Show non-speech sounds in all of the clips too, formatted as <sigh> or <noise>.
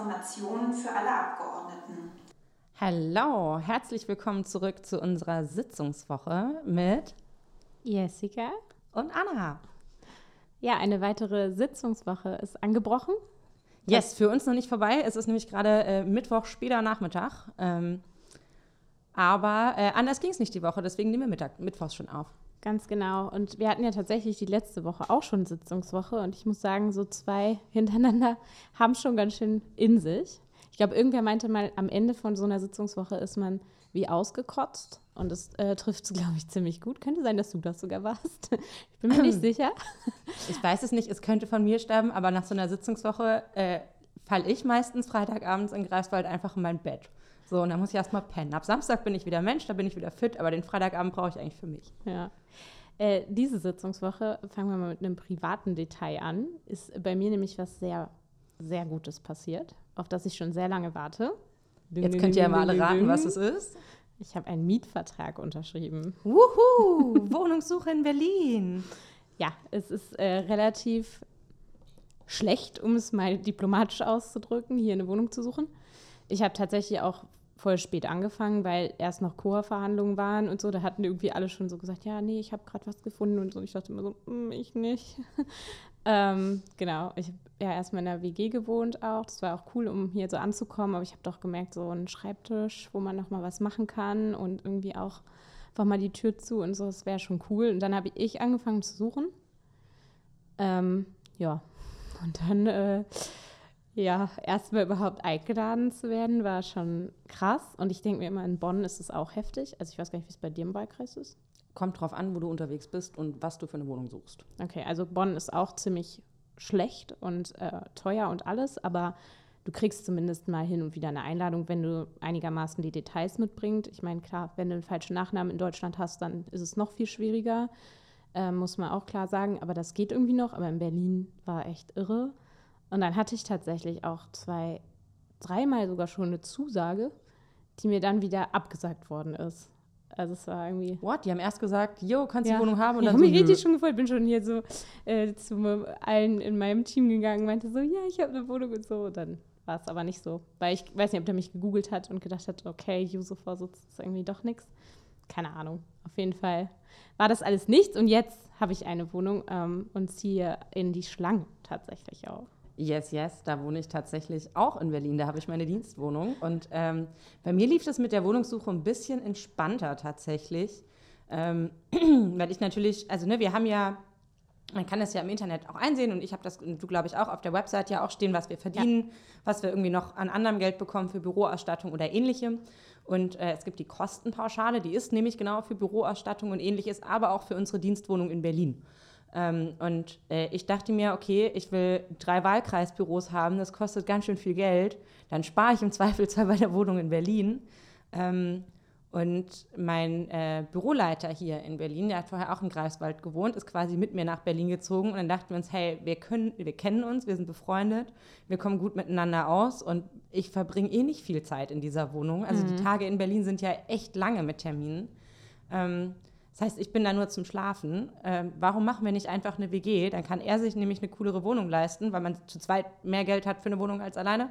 Informationen für alle Abgeordneten. Hallo, herzlich willkommen zurück zu unserer Sitzungswoche mit Jessica und Anna. Ja, eine weitere Sitzungswoche ist angebrochen. Yes, für uns noch nicht vorbei. Es ist nämlich gerade äh, Mittwoch, später Nachmittag. Ähm, aber äh, anders ging es nicht die Woche, deswegen nehmen wir Mittag, Mittwochs schon auf. Ganz genau. Und wir hatten ja tatsächlich die letzte Woche auch schon Sitzungswoche. Und ich muss sagen, so zwei <laughs> hintereinander haben schon ganz schön in sich. Ich glaube, irgendwer meinte mal, am Ende von so einer Sitzungswoche ist man wie ausgekotzt. Und das äh, trifft es, <laughs> glaube ich, ziemlich gut. Könnte sein, dass du das sogar warst. Ich bin mir nicht <clears throat> sicher. Ich weiß es nicht, es könnte von mir stammen, aber nach so einer Sitzungswoche äh, falle ich meistens Freitagabends in Greifswald einfach in mein Bett. So, und dann muss ich erstmal pennen. Ab Samstag bin ich wieder Mensch, da bin ich wieder fit, aber den Freitagabend brauche ich eigentlich für mich. Ja. Äh, diese Sitzungswoche, fangen wir mal mit einem privaten Detail an, ist bei mir nämlich was sehr, sehr Gutes passiert, auf das ich schon sehr lange warte. Jetzt könnt ihr ja mal alle raten, was es ist. Ich habe einen Mietvertrag unterschrieben. Wuhu! Wohnungssuche in Berlin. Ja, es ist äh, relativ schlecht, um es mal diplomatisch auszudrücken, hier eine Wohnung zu suchen. Ich habe tatsächlich auch voll spät angefangen, weil erst noch Chorverhandlungen waren und so. Da hatten irgendwie alle schon so gesagt, ja, nee, ich habe gerade was gefunden und so. Ich dachte immer so, mm, ich nicht. <laughs> ähm, genau, ich habe ja erstmal in der WG gewohnt auch. Das war auch cool, um hier so anzukommen. Aber ich habe doch gemerkt, so ein Schreibtisch, wo man noch mal was machen kann und irgendwie auch einfach mal die Tür zu und so, das wäre schon cool. Und dann habe ich angefangen zu suchen. Ähm, ja, und dann äh, ja, erstmal überhaupt eingeladen zu werden, war schon krass. Und ich denke mir immer, in Bonn ist es auch heftig. Also ich weiß gar nicht, wie es bei dir im Wahlkreis ist. Kommt drauf an, wo du unterwegs bist und was du für eine Wohnung suchst. Okay, also Bonn ist auch ziemlich schlecht und äh, teuer und alles, aber du kriegst zumindest mal hin und wieder eine Einladung, wenn du einigermaßen die Details mitbringst. Ich meine, klar, wenn du einen falschen Nachnamen in Deutschland hast, dann ist es noch viel schwieriger, äh, muss man auch klar sagen. Aber das geht irgendwie noch. Aber in Berlin war echt irre. Und dann hatte ich tatsächlich auch zwei, dreimal sogar schon eine Zusage, die mir dann wieder abgesagt worden ist. Also es war irgendwie. What? Die haben erst gesagt, jo, kannst du ja. die Wohnung haben und <laughs> dann ich so, habe mich richtig schon gefreut. Bin schon hier so äh, zu allen in meinem Team gegangen, meinte so, ja, ich habe eine Wohnung und so. Und dann war es aber nicht so, weil ich weiß nicht, ob der mich gegoogelt hat und gedacht hat, okay, Juso-Vorsitz ist irgendwie doch nichts. Keine Ahnung. Auf jeden Fall war das alles nichts und jetzt habe ich eine Wohnung ähm, und ziehe in die Schlange tatsächlich auch. Yes, yes, da wohne ich tatsächlich auch in Berlin. Da habe ich meine Dienstwohnung. Und ähm, bei mir lief das mit der Wohnungssuche ein bisschen entspannter tatsächlich. Ähm, <clears throat> weil ich natürlich, also ne, wir haben ja, man kann das ja im Internet auch einsehen und ich habe das, du glaube ich auch, auf der Website ja auch stehen, was wir verdienen, ja. was wir irgendwie noch an anderem Geld bekommen für Büroausstattung oder ähnlichem. Und äh, es gibt die Kostenpauschale, die ist nämlich genau für Büroausstattung und ähnliches, aber auch für unsere Dienstwohnung in Berlin. Ähm, und äh, ich dachte mir, okay, ich will drei Wahlkreisbüros haben, das kostet ganz schön viel Geld. Dann spare ich im Zweifelsfall bei der Wohnung in Berlin. Ähm, und mein äh, Büroleiter hier in Berlin, der hat vorher auch in Greifswald gewohnt, ist quasi mit mir nach Berlin gezogen. Und dann dachten wir uns, hey, wir, können, wir kennen uns, wir sind befreundet, wir kommen gut miteinander aus. Und ich verbringe eh nicht viel Zeit in dieser Wohnung. Also mhm. die Tage in Berlin sind ja echt lange mit Terminen. Ähm, das heißt, ich bin da nur zum Schlafen. Ähm, warum machen wir nicht einfach eine WG? Dann kann er sich nämlich eine coolere Wohnung leisten, weil man zu zweit mehr Geld hat für eine Wohnung als alleine.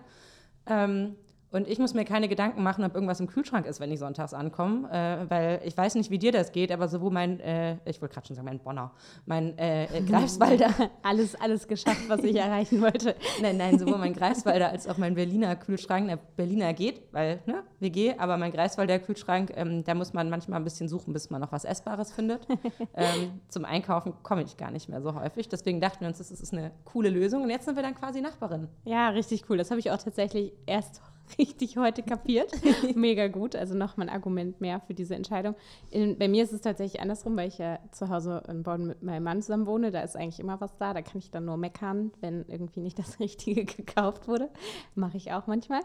Ähm, und ich muss mir keine Gedanken machen, ob irgendwas im Kühlschrank ist, wenn ich sonntags ankomme, äh, weil ich weiß nicht, wie dir das geht, aber sowohl mein, äh, ich wollte gerade schon sagen, mein Bonner, mein äh, äh <laughs> Greifswalder. alles, alles geschafft, was ich erreichen wollte. <laughs> nein, nein, sowohl mein Greifswalder als auch mein Berliner Kühlschrank. Der Berliner geht, weil, ne, WG, aber mein Greifswalder Kühlschrank, ähm, da muss man manchmal ein bisschen suchen, bis man noch was Essbares findet. <laughs> ähm, zum Einkaufen komme ich gar nicht mehr so häufig. Deswegen dachten wir uns, das ist eine coole Lösung. Und jetzt sind wir dann quasi Nachbarin. Ja, richtig cool. Das habe ich auch tatsächlich erst <laughs> richtig heute kapiert. <laughs> Mega gut. Also nochmal ein Argument mehr für diese Entscheidung. In, bei mir ist es tatsächlich andersrum, weil ich ja zu Hause in Bonn mit meinem Mann zusammen wohne. Da ist eigentlich immer was da. Da kann ich dann nur meckern, wenn irgendwie nicht das <laughs> Richtige gekauft wurde. Mache ich auch manchmal.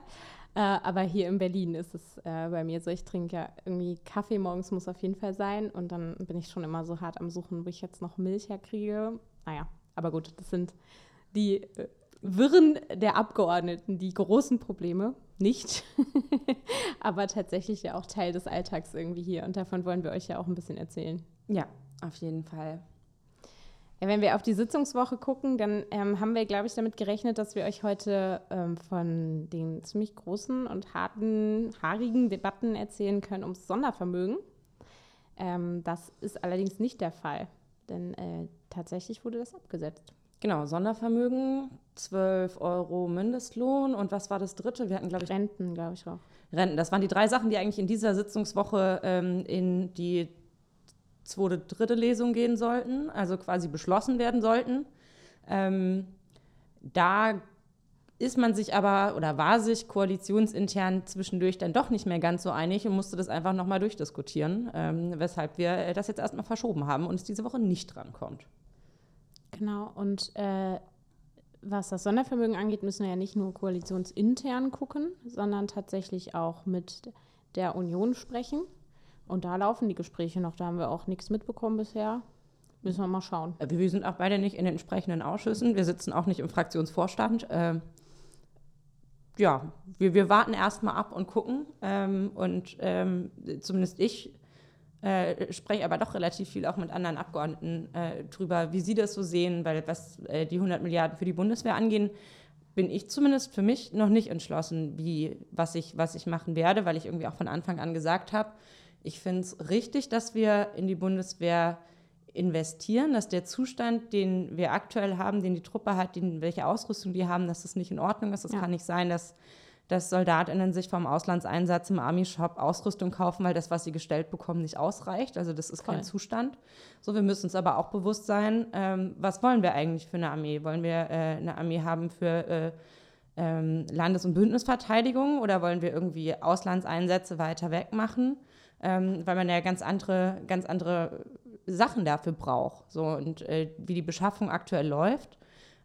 Äh, aber hier in Berlin ist es äh, bei mir so, ich trinke ja irgendwie Kaffee morgens muss auf jeden Fall sein. Und dann bin ich schon immer so hart am Suchen, wo ich jetzt noch Milch herkriege. Naja, aber gut, das sind die äh, Wirren der Abgeordneten, die großen Probleme nicht, <laughs> aber tatsächlich ja auch Teil des Alltags irgendwie hier. Und davon wollen wir euch ja auch ein bisschen erzählen. Ja, auf jeden Fall. Ja, wenn wir auf die Sitzungswoche gucken, dann ähm, haben wir, glaube ich, damit gerechnet, dass wir euch heute ähm, von den ziemlich großen und harten, haarigen Debatten erzählen können ums Sondervermögen. Ähm, das ist allerdings nicht der Fall, denn äh, tatsächlich wurde das abgesetzt. Genau, Sondervermögen, 12 Euro Mindestlohn und was war das dritte? Wir hatten, glaube ich. Renten, glaube ich auch. Renten. Das waren die drei Sachen, die eigentlich in dieser Sitzungswoche ähm, in die zweite, dritte Lesung gehen sollten, also quasi beschlossen werden sollten. Ähm, da ist man sich aber oder war sich koalitionsintern zwischendurch dann doch nicht mehr ganz so einig und musste das einfach nochmal durchdiskutieren, ähm, weshalb wir das jetzt erstmal verschoben haben und es diese Woche nicht drankommt. Genau, und äh, was das Sondervermögen angeht, müssen wir ja nicht nur koalitionsintern gucken, sondern tatsächlich auch mit der Union sprechen. Und da laufen die Gespräche noch. Da haben wir auch nichts mitbekommen bisher. Müssen wir mal schauen. Äh, wir sind auch beide nicht in den entsprechenden Ausschüssen. Wir sitzen auch nicht im Fraktionsvorstand. Ähm, ja, wir, wir warten erstmal ab und gucken. Ähm, und ähm, zumindest ich äh, spreche aber doch relativ viel auch mit anderen Abgeordneten äh, drüber, wie sie das so sehen, weil was äh, die 100 Milliarden für die Bundeswehr angehen, bin ich zumindest für mich noch nicht entschlossen, wie, was, ich, was ich machen werde, weil ich irgendwie auch von Anfang an gesagt habe, ich finde es richtig, dass wir in die Bundeswehr investieren, dass der Zustand, den wir aktuell haben, den die Truppe hat, den, welche Ausrüstung die haben, dass das nicht in Ordnung ist. Es ja. kann nicht sein, dass, dass SoldatInnen sich vom Auslandseinsatz im Army-Shop Ausrüstung kaufen, weil das, was sie gestellt bekommen, nicht ausreicht. Also das ist Voll. kein Zustand. So, wir müssen uns aber auch bewusst sein, ähm, was wollen wir eigentlich für eine Armee? Wollen wir äh, eine Armee haben für äh, ähm, Landes- und Bündnisverteidigung oder wollen wir irgendwie Auslandseinsätze weiter wegmachen? ähm, weil man ja ganz andere, ganz andere Sachen dafür braucht. So, und äh, wie die Beschaffung aktuell läuft,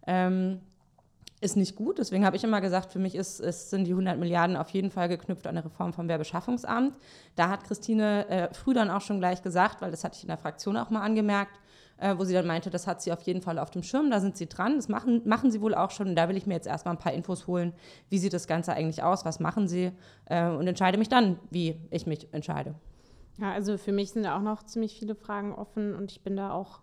ähm, ist nicht gut. Deswegen habe ich immer gesagt, für mich ist, ist, sind die 100 Milliarden auf jeden Fall geknüpft an eine Reform vom Werbeschaffungsamt. Da hat Christine äh, früh dann auch schon gleich gesagt, weil das hatte ich in der Fraktion auch mal angemerkt, äh, wo sie dann meinte, das hat sie auf jeden Fall auf dem Schirm, da sind sie dran, das machen, machen sie wohl auch schon. Und da will ich mir jetzt erstmal ein paar Infos holen, wie sieht das Ganze eigentlich aus, was machen sie äh, und entscheide mich dann, wie ich mich entscheide. Ja, also für mich sind da auch noch ziemlich viele Fragen offen und ich bin da auch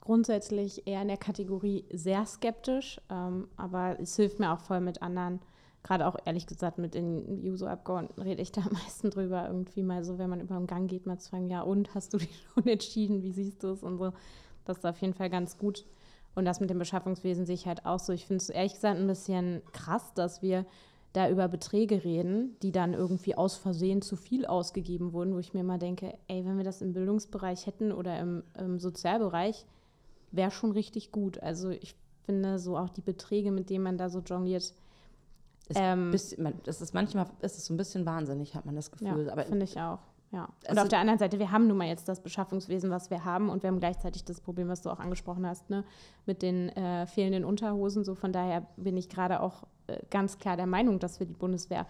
grundsätzlich eher in der Kategorie sehr skeptisch, ähm, aber es hilft mir auch voll mit anderen, gerade auch ehrlich gesagt mit den Juso-Abgeordneten rede ich da <laughs> am meisten drüber, irgendwie mal so, wenn man über den Gang geht, mal zu fragen, ja und, hast du dich <laughs> schon entschieden, wie siehst du es und so, das ist auf jeden Fall ganz gut. Und das mit dem Beschaffungswesen sehe ich halt auch so. Ich finde es ehrlich gesagt ein bisschen krass, dass wir da über Beträge reden, die dann irgendwie aus Versehen zu viel ausgegeben wurden, wo ich mir mal denke, ey, wenn wir das im Bildungsbereich hätten oder im, im Sozialbereich, wäre schon richtig gut. Also ich finde so auch die Beträge, mit denen man da so jongliert. Ähm, das ist manchmal ist es so ein bisschen wahnsinnig, hat man das Gefühl. Ja, finde ich auch. Ja. Und auf der anderen Seite, wir haben nun mal jetzt das Beschaffungswesen, was wir haben, und wir haben gleichzeitig das Problem, was du auch angesprochen hast, ne, mit den äh, fehlenden Unterhosen. So von daher bin ich gerade auch äh, ganz klar der Meinung, dass wir die Bundeswehr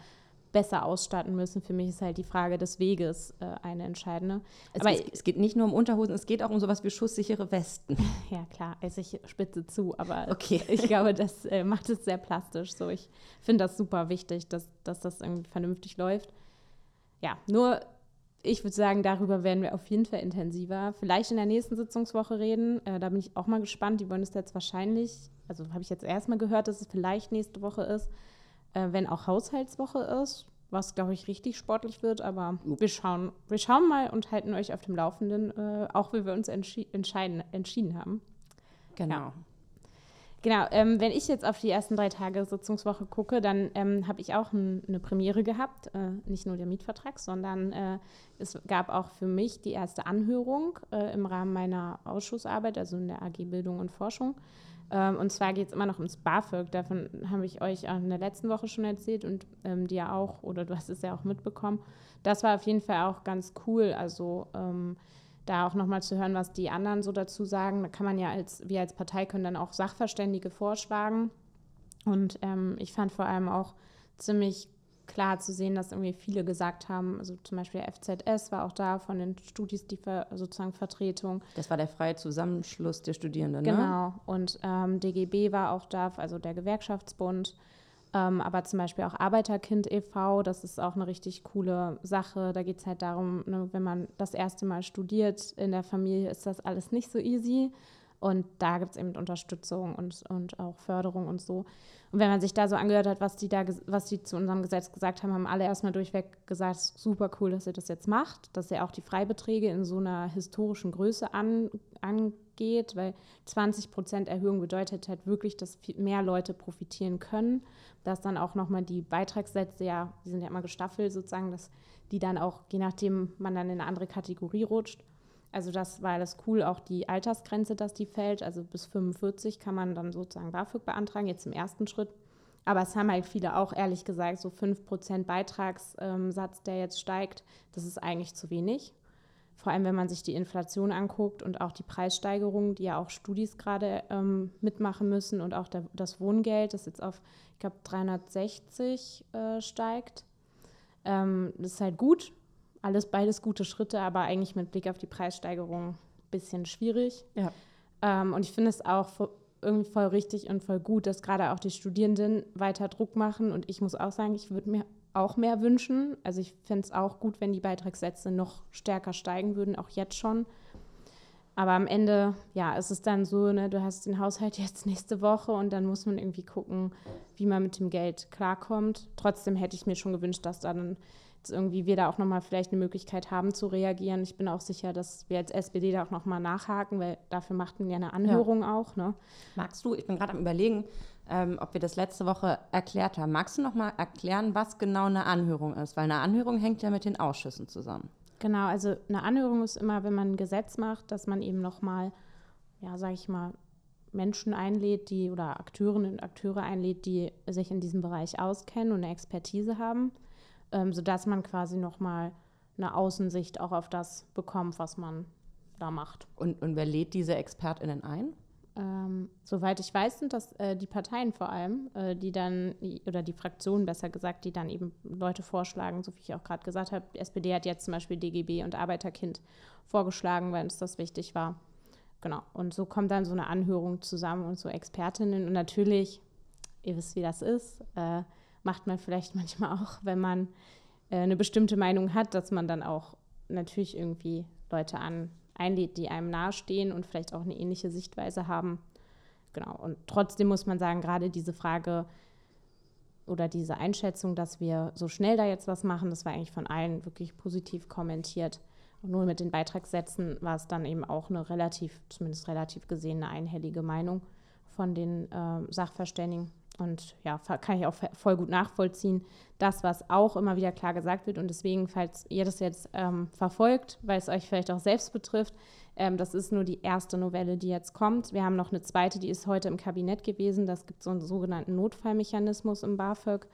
besser ausstatten müssen. Für mich ist halt die Frage des Weges äh, eine entscheidende. Es, Aber es, es, geht nicht nur um Unterhosen, es geht auch um sowas wie schusssichere Westen. <laughs> Ja, klar, also ich spitze zu, aber okay. <laughs> ich glaube, das äh, macht es sehr plastisch. So, ich finde das super wichtig, dass, dass das irgendwie vernünftig läuft. Ja, nur ich würde sagen, darüber werden wir auf jeden Fall intensiver. Vielleicht in der nächsten Sitzungswoche reden. Äh, da bin ich auch mal gespannt. Die wollen es jetzt wahrscheinlich, also habe ich jetzt erstmal gehört, dass es vielleicht nächste Woche ist, äh, wenn auch Haushaltswoche ist, was glaube ich richtig sportlich wird. Aber wir schauen, wir schauen mal und halten euch auf dem Laufenden, äh, auch wie wir uns entschi entscheiden, entschieden haben. Genau. Ja. Genau, ähm, wenn ich jetzt auf die ersten drei Tage Sitzungswoche gucke, dann ähm, habe ich auch ein, eine Premiere gehabt. Äh, nicht nur der Mietvertrag, sondern äh, es gab auch für mich die erste Anhörung äh, im Rahmen meiner Ausschussarbeit, also in der AG Bildung und Forschung. Ähm, und zwar geht es immer noch ums BAföG. Davon habe ich euch in der letzten Woche schon erzählt und ähm, dir auch, oder du hast es ja auch mitbekommen. Das war auf jeden Fall auch ganz cool. Also ähm, da auch nochmal zu hören, was die anderen so dazu sagen. Da kann man ja als, wir als Partei können dann auch Sachverständige vorschlagen. Und ähm, ich fand vor allem auch ziemlich klar zu sehen, dass irgendwie viele gesagt haben, also zum Beispiel der FZS war auch da von den Studis die ver, sozusagen Vertretung. Das war der freie Zusammenschluss der Studierenden, ne? Genau. Und ähm, DGB war auch da, also der Gewerkschaftsbund. Ähm, aber zum Beispiel auch Arbeiterkind e.V., das ist auch eine richtig coole Sache. Da geht es halt darum, ne, wenn man das erste Mal studiert in der Familie, ist das alles nicht so easy. Und da gibt es eben Unterstützung und, und auch Förderung und so. Und wenn man sich da so angehört hat, was die da, was die zu unserem Gesetz gesagt haben, haben alle erstmal durchweg gesagt, super cool, dass ihr das jetzt macht, dass ihr auch die Freibeträge in so einer historischen Größe an, angeht, weil 20 Prozent Erhöhung bedeutet halt wirklich, dass mehr Leute profitieren können, dass dann auch nochmal die Beitragssätze, ja, die sind ja immer gestaffelt sozusagen, dass die dann auch, je nachdem man dann in eine andere Kategorie rutscht, also das war alles cool, auch die Altersgrenze, dass die fällt. Also bis 45 kann man dann sozusagen BAföG beantragen, jetzt im ersten Schritt. Aber es haben halt viele auch ehrlich gesagt, so 5% Beitragssatz, der jetzt steigt, das ist eigentlich zu wenig. Vor allem, wenn man sich die Inflation anguckt und auch die Preissteigerungen, die ja auch Studis gerade ähm, mitmachen müssen und auch der, das Wohngeld, das jetzt auf, ich glaube, 360 äh, steigt. Ähm, das ist halt gut, alles beides gute Schritte, aber eigentlich mit Blick auf die Preissteigerung ein bisschen schwierig. Ja. Ähm, und ich finde es auch irgendwie voll richtig und voll gut, dass gerade auch die Studierenden weiter Druck machen. Und ich muss auch sagen, ich würde mir auch mehr wünschen. Also ich finde es auch gut, wenn die Beitragssätze noch stärker steigen würden, auch jetzt schon. Aber am Ende, ja, ist es dann so, ne, du hast den Haushalt <laughs> jetzt nächste Woche und dann muss man irgendwie gucken, wie man mit dem Geld klarkommt. Trotzdem hätte ich mir schon gewünscht, dass dann irgendwie wir da auch nochmal vielleicht eine Möglichkeit haben zu reagieren. Ich bin auch sicher, dass wir als SPD da auch nochmal nachhaken, weil dafür machten wir eine Anhörung ja. auch. Ne? Magst du, ich bin gerade am überlegen, ähm, ob wir das letzte Woche erklärt haben. Magst du nochmal erklären, was genau eine Anhörung ist? Weil eine Anhörung hängt ja mit den Ausschüssen zusammen. Genau, also eine Anhörung ist immer, wenn man ein Gesetz macht, dass man eben nochmal, ja, sage ich mal, Menschen einlädt, die oder Akteurinnen und Akteure einlädt, die sich in diesem Bereich auskennen und eine Expertise haben ähm, sodass man quasi nochmal eine Außensicht auch auf das bekommt, was man da macht. Und, und wer lädt diese ExpertInnen ein? Ähm, soweit ich weiß, sind das äh, die Parteien vor allem, äh, die dann, oder die Fraktionen besser gesagt, die dann eben Leute vorschlagen, so wie ich auch gerade gesagt habe. Die SPD hat jetzt zum Beispiel DGB und Arbeiterkind vorgeschlagen, weil uns das wichtig war. Genau. Und so kommt dann so eine Anhörung zusammen und so Expertinnen. Und natürlich, ihr wisst, wie das ist, äh, macht man vielleicht <laughs> manchmal auch, wenn man äh, eine bestimmte Meinung hat, dass man dann auch natürlich irgendwie Leute an, einlädt, die einem nahestehen und vielleicht auch eine ähnliche Sichtweise haben. Genau. Und trotzdem muss man sagen, gerade diese Frage oder diese Einschätzung, dass wir so schnell da jetzt was machen, das war eigentlich von allen wirklich positiv kommentiert. Und nur mit den Beitragssätzen war es dann eben auch eine relativ, zumindest relativ gesehen, eine einhellige Meinung von den äh, Sachverständigen. Und ja, kann ich auch voll gut nachvollziehen. Das, was auch immer wieder klar gesagt wird. Und deswegen, falls ihr das jetzt ähm, verfolgt, weil es euch vielleicht auch selbst betrifft, ähm, das ist nur die erste Novelle, die jetzt kommt. Wir haben noch eine zweite, die ist heute im Kabinett gewesen. Das gibt so einen sogenannten Notfallmechanismus im BAföG,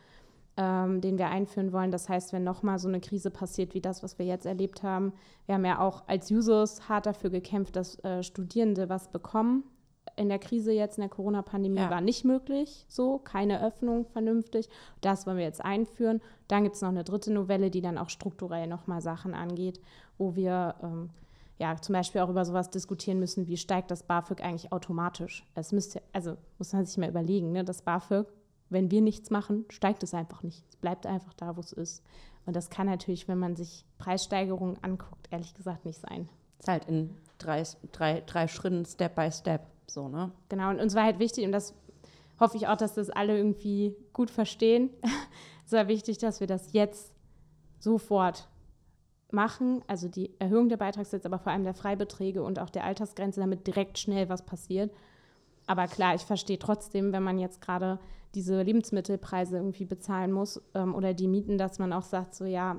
ähm, den wir einführen wollen. Das heißt, wenn nochmal so eine Krise passiert wie das, was wir jetzt erlebt haben, wir haben ja auch als Users hart dafür gekämpft, dass äh, Studierende was bekommen in der Krise jetzt, in der Corona-Pandemie, ja. war nicht möglich so, keine Öffnung vernünftig. Das wollen wir jetzt einführen. Dann gibt es noch eine dritte Novelle, die dann auch strukturell nochmal Sachen angeht, wo wir ähm, ja zum Beispiel auch über sowas diskutieren müssen, wie steigt das BAföG eigentlich automatisch. Es müsste, also muss man sich mal überlegen, ne, das BAföG, wenn wir nichts machen, steigt es einfach nicht. Es bleibt einfach da, wo es ist. Und das kann natürlich, wenn man sich Preissteigerungen anguckt, ehrlich gesagt nicht sein. Es ist halt in drei, drei, drei Schritten, Step by Step. So, ne? Genau, und uns war halt wichtig, und das hoffe ich auch, dass das alle irgendwie gut verstehen. <laughs> es war wichtig, dass wir das jetzt sofort machen, also die Erhöhung der Beitragssätze, aber vor allem der Freibeträge und auch der Altersgrenze, damit direkt schnell was passiert. Aber klar, ich verstehe trotzdem, wenn man jetzt gerade diese Lebensmittelpreise irgendwie bezahlen muss ähm, oder die Mieten, dass man auch sagt, so ja,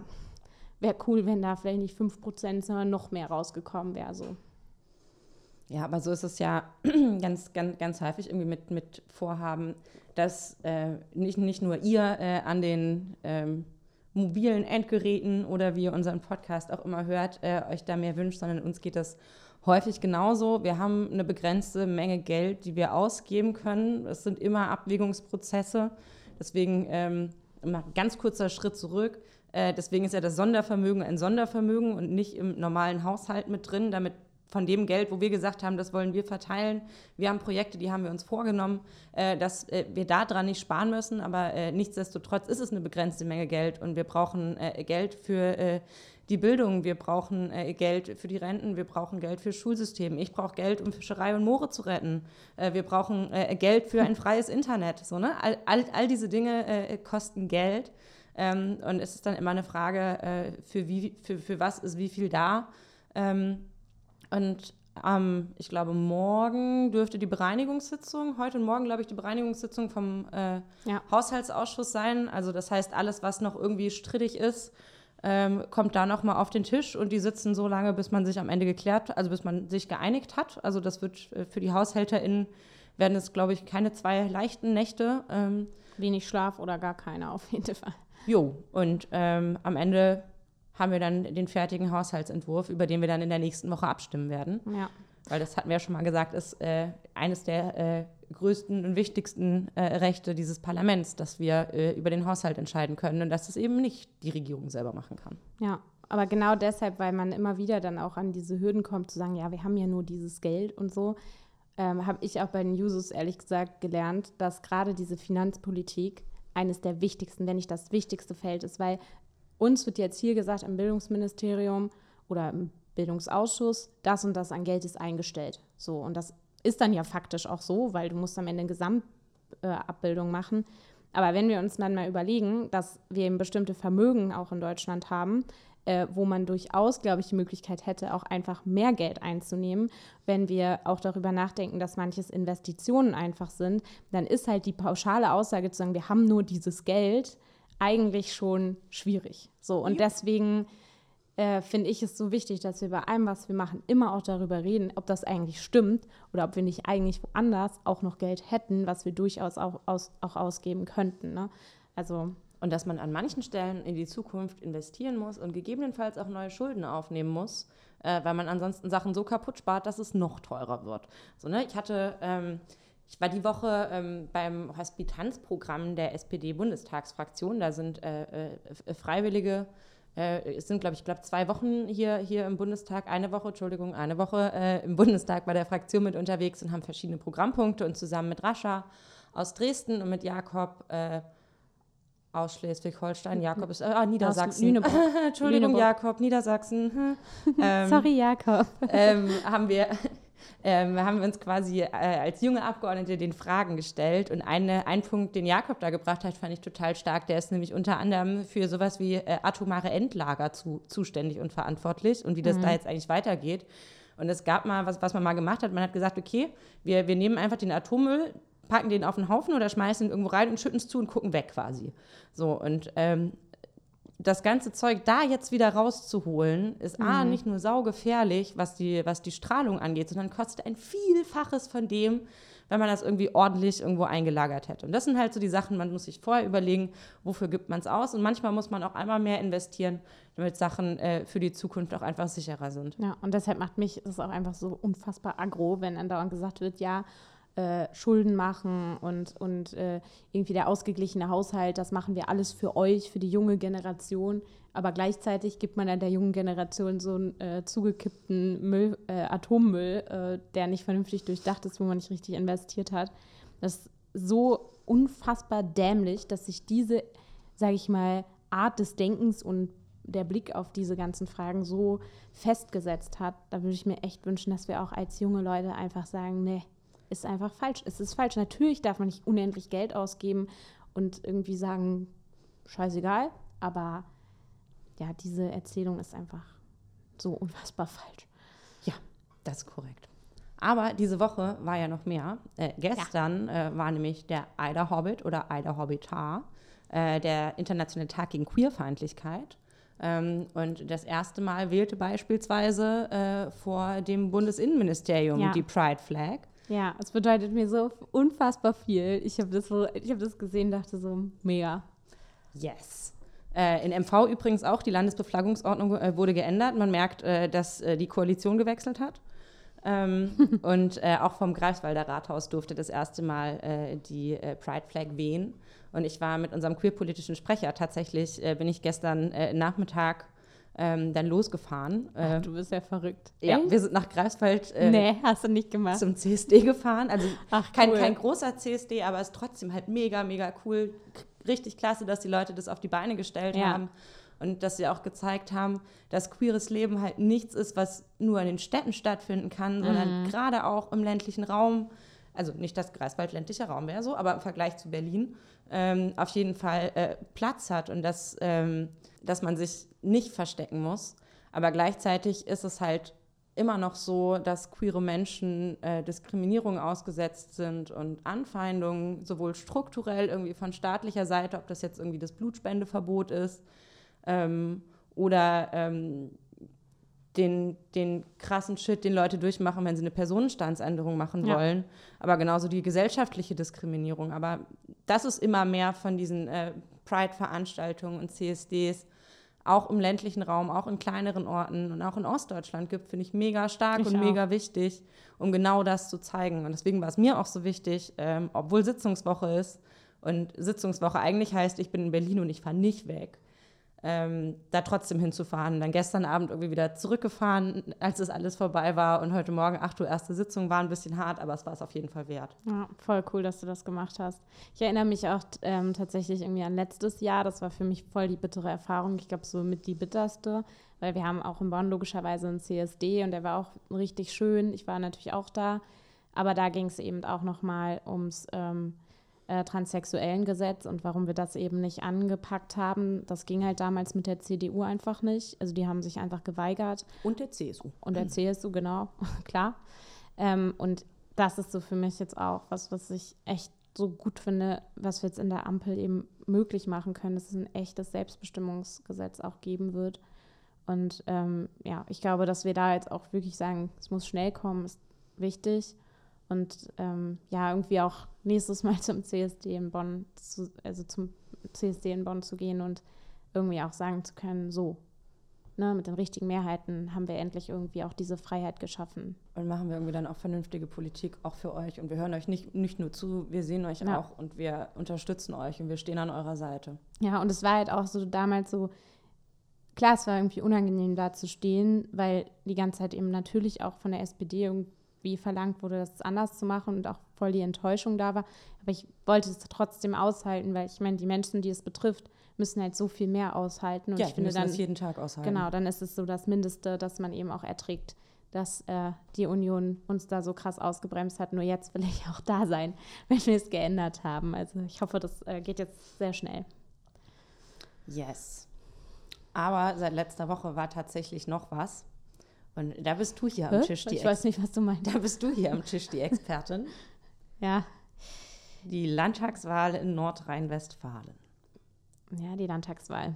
wäre cool, wenn da vielleicht nicht 5%, sondern noch mehr rausgekommen wäre. So. Ja, aber so ist es ja <clears throat> ganz, ganz, ganz häufig irgendwie mit, mit Vorhaben, dass äh, nicht, nicht nur ihr äh, an den ähm, mobilen Endgeräten oder wie ihr unseren Podcast auch immer hört, äh, euch da mehr wünscht, sondern uns geht das häufig genauso. Wir haben eine begrenzte Menge Geld, die wir ausgeben können. Es sind immer Abwägungsprozesse. Deswegen ähm, mal ganz kurzer Schritt zurück. Äh, deswegen ist ja das Sondervermögen ein Sondervermögen und nicht im normalen Haushalt mit drin, damit von dem Geld, wo wir gesagt haben, das wollen wir verteilen. Wir haben Projekte, die haben wir uns vorgenommen, äh, dass äh, wir daran nicht sparen müssen, aber äh, nichtsdestotrotz ist es eine begrenzte Menge Geld und wir brauchen äh, Geld für äh, die Bildung, wir brauchen äh, Geld für die Renten, wir brauchen Geld für Schulsystem. Ich brauche Geld, um Fischerei und Moore zu retten. wir brauchen Geld für ein freies Internet. So, ne? all, all, all diese Dinge kosten Geld. Ähm, und es ist dann immer eine Frage, für, wie, für, für was ist wie viel da. Ähm, und ähm, ich glaube, morgen dürfte die Bereinigungssitzung, heute und morgen, glaube ich, die Bereinigungssitzung vom äh, ja. Haushaltsausschuss sein. Also das heißt, alles, was noch irgendwie strittig ist, ähm, kommt da nochmal auf den Tisch und die sitzen so lange, bis man sich am Ende geklärt, also bis man sich geeinigt hat. Also das wird äh, für die HaushälterInnen werden es, glaube ich, keine zwei leichten Nächte. Ähm, Wenig Schlaf oder gar keine auf jeden Fall. Jo, und ähm, am Ende haben wir dann den fertigen Haushaltsentwurf, über den wir dann in der nächsten Woche abstimmen werden. Ja. Weil das hatten wir ja schon mal gesagt, ist äh, eines der äh, größten und wichtigsten äh, Rechte dieses Parlaments, dass wir äh, über den Haushalt entscheiden können und dass es eben nicht die Regierung selber machen kann. Ja, aber genau deshalb, weil man immer wieder dann auch an diese Hürden kommt, zu sagen, ja, wir haben ja nur dieses Geld und so, ähm, habe ich auch bei den Jusos ehrlich gesagt gelernt, dass gerade diese Finanzpolitik eines der wichtigsten, wenn nicht das wichtigste Feld ist, weil uns wird jetzt hier gesagt im Bildungsministerium oder im Bildungsausschuss, das und das an Geld ist eingestellt. So, und das ist dann ja faktisch auch so, weil du musst am Ende eine Gesamtabbildung äh, machen. Aber wenn wir uns dann mal überlegen, dass wir eben bestimmte Vermögen auch in Deutschland haben, äh, wo man durchaus, glaube ich, die Möglichkeit hätte, auch einfach mehr Geld einzunehmen, wenn wir auch darüber nachdenken, dass manches Investitionen einfach sind, dann ist halt die pauschale Aussage zu sagen, wir haben nur dieses Geld, eigentlich schon schwierig. So, und ja. deswegen äh, finde ich es so wichtig, dass wir bei allem, was wir machen, immer auch darüber reden, ob das eigentlich stimmt oder ob wir nicht eigentlich woanders auch noch Geld hätten, was wir durchaus auch, aus, auch ausgeben könnten. Ne? Also und dass man an manchen Stellen in die Zukunft investieren muss und gegebenenfalls auch neue Schulden aufnehmen muss, äh, weil man ansonsten Sachen so kaputt spart, dass es noch teurer wird. So, ne? Ich hatte ähm, ich war die Woche ähm, beim Hospitanzprogramm der SPD-Bundestagsfraktion. Da sind äh, äh, Freiwillige, äh, es sind, glaube ich, glaub, zwei Wochen hier, hier im Bundestag, eine Woche, Entschuldigung, eine Woche äh, im Bundestag bei der Fraktion mit unterwegs und haben verschiedene Programmpunkte und zusammen mit Rascha aus Dresden und mit Jakob äh, aus Schleswig-Holstein. Jakob ist, ah, Niedersachsen. <laughs> Entschuldigung, Lüneburg. Jakob, Niedersachsen. <laughs> ähm, Sorry, Jakob. Ähm, haben wir ähm, haben wir uns quasi äh, als junge Abgeordnete den Fragen gestellt. Und eine, ein Punkt, den Jakob da gebracht hat, fand ich total stark. Der ist nämlich unter anderem für sowas wie äh, atomare Endlager zu, zuständig und verantwortlich und wie das mhm. da jetzt eigentlich weitergeht. Und es gab mal, was, was man mal gemacht hat, man hat gesagt, okay, wir, wir nehmen einfach den Atommüll, packen den auf den Haufen oder schmeißen ihn irgendwo rein und schütten es zu und gucken weg quasi. So, und ähm, das ganze Zeug da jetzt wieder rauszuholen, ist mhm. A, nicht nur saugefährlich, was die, was die Strahlung angeht, sondern kostet ein Vielfaches von dem, wenn man das irgendwie ordentlich irgendwo eingelagert hätte. Und das sind halt so die Sachen, man muss sich vorher überlegen, wofür gibt man es aus. Und manchmal muss man auch einmal mehr investieren, damit Sachen äh, für die Zukunft auch einfach sicherer sind. Ja, und deshalb macht mich es auch einfach so unfassbar aggro, wenn dann dauernd gesagt wird, ja, äh, Schulden machen und, und äh, irgendwie der ausgeglichene Haushalt, das machen wir alles für euch, für die junge Generation. Aber gleichzeitig gibt man dann der jungen Generation so einen äh, zugekippten Müll, äh, Atommüll, äh, der nicht vernünftig durchdacht ist, wo man nicht richtig investiert hat. Das ist so unfassbar dämlich, dass sich diese, sage ich mal, Art des Denkens und der Blick auf diese ganzen Fragen so festgesetzt hat. Da würde ich mir echt wünschen, dass wir auch als junge Leute einfach sagen, nee, ist einfach falsch. Es ist falsch. Natürlich darf man nicht unendlich Geld ausgeben und irgendwie sagen, scheißegal, aber ja, diese Erzählung ist einfach so unfassbar falsch. Ja, das ist korrekt. Aber diese Woche war ja noch mehr. Äh, gestern ja. äh, war nämlich der Eider Hobbit oder Eider Hobbitar, äh, der internationale Tag gegen Queerfeindlichkeit. Ähm, und das erste Mal wählte beispielsweise äh, vor dem Bundesinnenministerium ja. die Pride Flag. Ja, es bedeutet mir so unfassbar viel. Ich habe das, so, hab das gesehen, dachte so, mega. Yes. Äh, in MV übrigens auch, die Landesbeflaggungsordnung äh, wurde geändert. Man merkt, äh, dass äh, die Koalition gewechselt hat. Ähm, <laughs> und äh, auch vom Greifswalder Rathaus durfte das erste Mal äh, die Pride Flag wehen. Und ich war mit unserem queerpolitischen Sprecher tatsächlich, bin ich gestern Nachmittag ähm, dann losgefahren. Ach, du bist ja verrückt. Ja, Echt? wir sind nach Greifswald äh, nee, hast du nicht gemacht. zum CSD gefahren. Also <laughs> Ach, kein, cool. kein großer CSD, aber es ist trotzdem halt mega, mega cool. Richtig klasse, dass die Leute das auf die Beine gestellt Ja. haben. Und dass sie auch gezeigt haben, dass queeres Leben halt nichts ist, was nur in den Städten stattfinden kann, sondern Mhm. gerade auch im ländlichen Raum, also nicht, dass Greifswald ländlicher Raum wäre so, aber im Vergleich zu Berlin, ähm, auf jeden Fall äh, Platz hat und dass, ähm, dass man sich nicht verstecken muss. Aber gleichzeitig ist es halt immer noch so, dass queere Menschen äh, Diskriminierung ausgesetzt sind und Anfeindungen, sowohl strukturell irgendwie von staatlicher Seite, ob das jetzt irgendwie das Blutspendeverbot ist, ähm, oder ähm, den, den krassen Shit, den Leute durchmachen, wenn sie eine Personenstandsänderung machen Ja. wollen. Aber genauso die gesellschaftliche Diskriminierung. Aber dass es immer mehr von diesen äh, Pride-Veranstaltungen und CSDs auch im ländlichen Raum, auch in kleineren Orten und auch in Ostdeutschland gibt, finde ich mega stark Ich und auch. mega wichtig, um genau das zu zeigen. Und deswegen war es mir auch so wichtig, ähm, obwohl Sitzungswoche ist und Sitzungswoche eigentlich heißt, ich bin in Berlin und ich fahre nicht weg, ähm, da trotzdem hinzufahren. Dann gestern Abend irgendwie wieder zurückgefahren, als es alles vorbei war und heute Morgen 8 Uhr erste Sitzung war ein bisschen hart, aber es war es auf jeden Fall wert. Ja, voll cool, dass du das gemacht hast. Ich erinnere mich auch ähm, tatsächlich irgendwie an letztes Jahr. Das war für mich voll die bittere Erfahrung. Ich glaube, so mit die bitterste, weil wir haben auch in Bonn logischerweise einen CSD und der war auch richtig schön. Ich war natürlich auch da. Aber da ging es eben auch nochmal ums ähm, äh, transsexuellen Gesetz und warum wir das eben nicht angepackt haben. Das ging halt damals mit der CDU einfach nicht. Also die haben sich einfach geweigert. Und der CSU. Und der CSU, genau, <laughs> klar. Ähm, und das ist so für mich jetzt auch was, was ich echt so gut finde, was wir jetzt in der Ampel eben möglich machen können, dass es ein echtes Selbstbestimmungsgesetz auch geben wird. Und ähm, ja, ich glaube, dass wir da jetzt auch wirklich sagen, es muss schnell kommen, ist wichtig. Und ähm, ja, irgendwie auch nächstes Mal <laughs> zum CSD in Bonn, zu, also zum CSD in Bonn zu gehen und irgendwie auch sagen zu können, so, ne, mit den richtigen Mehrheiten haben wir endlich irgendwie auch diese Freiheit geschaffen. Und machen wir irgendwie dann auch vernünftige Politik, auch für euch. Und wir hören euch nicht, nicht nur zu, wir sehen euch Ja. auch und wir unterstützen euch und wir stehen an eurer Seite. Ja, und es war halt auch so damals so, klar, es war irgendwie unangenehm da zu stehen, weil die ganze Zeit eben natürlich auch von der SPD irgendwie verlangt wurde, das anders zu machen und auch voll die Enttäuschung da war. Aber ich wollte es trotzdem aushalten, weil ich meine, die Menschen, die es betrifft, müssen halt so viel mehr aushalten. Und ja, ich finde dann, jeden Tag aushalten. genau, dann ist es so das Mindeste, dass man eben auch erträgt, dass äh, die Union uns da so krass ausgebremst hat. Nur jetzt will ich auch da sein, <laughs> wenn wir es geändert haben. Also ich hoffe, das äh, geht jetzt sehr schnell. Yes. Aber seit letzter Woche war tatsächlich noch was. Und da bist du hier am Hä? Tisch, die ich weiß nicht, was du meinst. Da bist du hier am Tisch, die Expertin. <laughs> Ja, Die Landtagswahl in Nordrhein-Westfalen. ja, die Landtagswahl.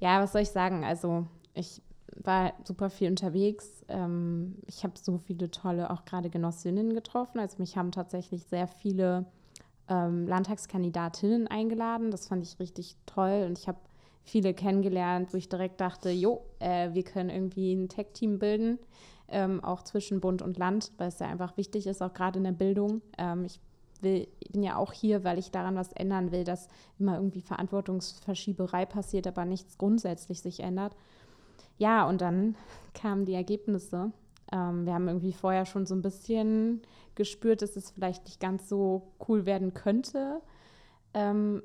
Ja, was soll ich sagen? Also, ich war super viel unterwegs. Ähm, ich habe so viele tolle, auch gerade Genossinnen getroffen. Also, mich haben tatsächlich sehr viele ähm, Landtagskandidatinnen eingeladen. Das fand ich richtig toll. Und ich habe viele kennengelernt, wo ich direkt dachte, jo, äh, wir können irgendwie ein Tech-Team bilden, ähm, auch zwischen Bund und Land, weil es ja einfach wichtig ist, auch gerade in der Bildung. Ähm, ich will, bin ja auch hier, weil ich daran was ändern will, dass immer irgendwie Verantwortungsverschieberei passiert, aber nichts grundsätzlich sich ändert. Ja, und dann <laughs> kamen die Ergebnisse. Ähm, wir haben irgendwie vorher schon so ein bisschen gespürt, dass es vielleicht nicht ganz so cool werden könnte. Ähm,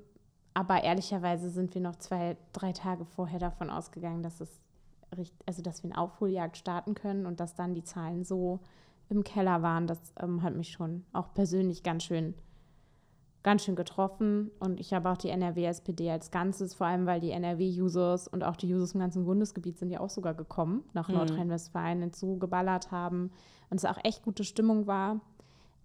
aber ehrlicherweise sind wir noch zwei, drei Tage vorher davon ausgegangen, dass es also dass wir eine Aufholjagd starten können und dass dann die Zahlen so im Keller waren, das ähm, hat mich schon auch persönlich ganz schön, ganz schön getroffen. Und ich habe auch die NRW-SPD als Ganzes, vor allem weil die NRW-Users und auch die Users im ganzen Bundesgebiet sind ja auch sogar gekommen nach Mhm. Nordrhein-Westfalen und so geballert haben und es auch echt gute Stimmung war.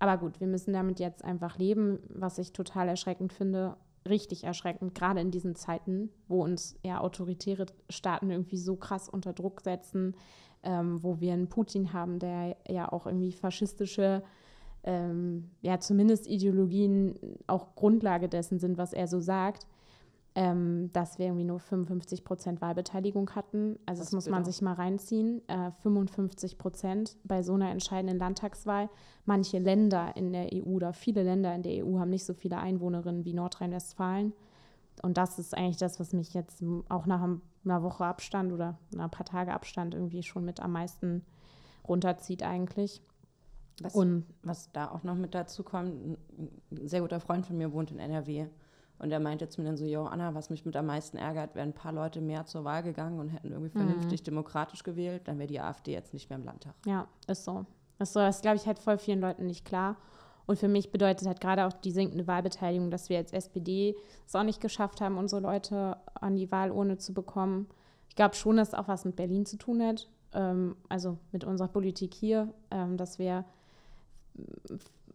Aber gut, wir müssen damit jetzt einfach leben, was ich total erschreckend finde. Richtig erschreckend, gerade in diesen Zeiten, wo uns ja autoritäre Staaten irgendwie so krass unter Druck setzen, ähm, wo wir einen Putin haben, der ja auch irgendwie faschistische, ähm, ja zumindest Ideologien auch Grundlage dessen sind, was er so sagt, ähm, dass wir irgendwie nur 55 Prozent Wahlbeteiligung hatten. Also Das das muss ist man bitter. sich mal reinziehen. Äh, 55 Prozent bei so einer entscheidenden Landtagswahl. Manche Länder in der EU oder viele Länder in der EU haben nicht so viele Einwohnerinnen wie Nordrhein-Westfalen. und das ist eigentlich das, was mich jetzt auch nach einer Woche Abstand oder ein paar Tage Abstand irgendwie schon mit am meisten runterzieht eigentlich. Was, und was da auch noch mit dazu kommt, ein sehr guter Freund von mir wohnt in NRW. Und er meinte zu mir dann so, Jo, Anna, was mich mit am meisten ärgert, wären ein paar Leute mehr zur Wahl gegangen und hätten irgendwie mhm. vernünftig mhm. demokratisch gewählt, dann wäre die AfD jetzt nicht mehr im Landtag. Ja, ist so. Ist so, das glaube ich halt voll vielen Leuten nicht klar. Und für mich bedeutet halt gerade auch die sinkende Wahlbeteiligung, dass wir als SPD es auch nicht geschafft haben, unsere Leute an die Wahlurne zu bekommen. Ich glaube schon, dass es auch was mit Berlin zu tun hat, ähm, also mit unserer Politik hier, ähm, dass wir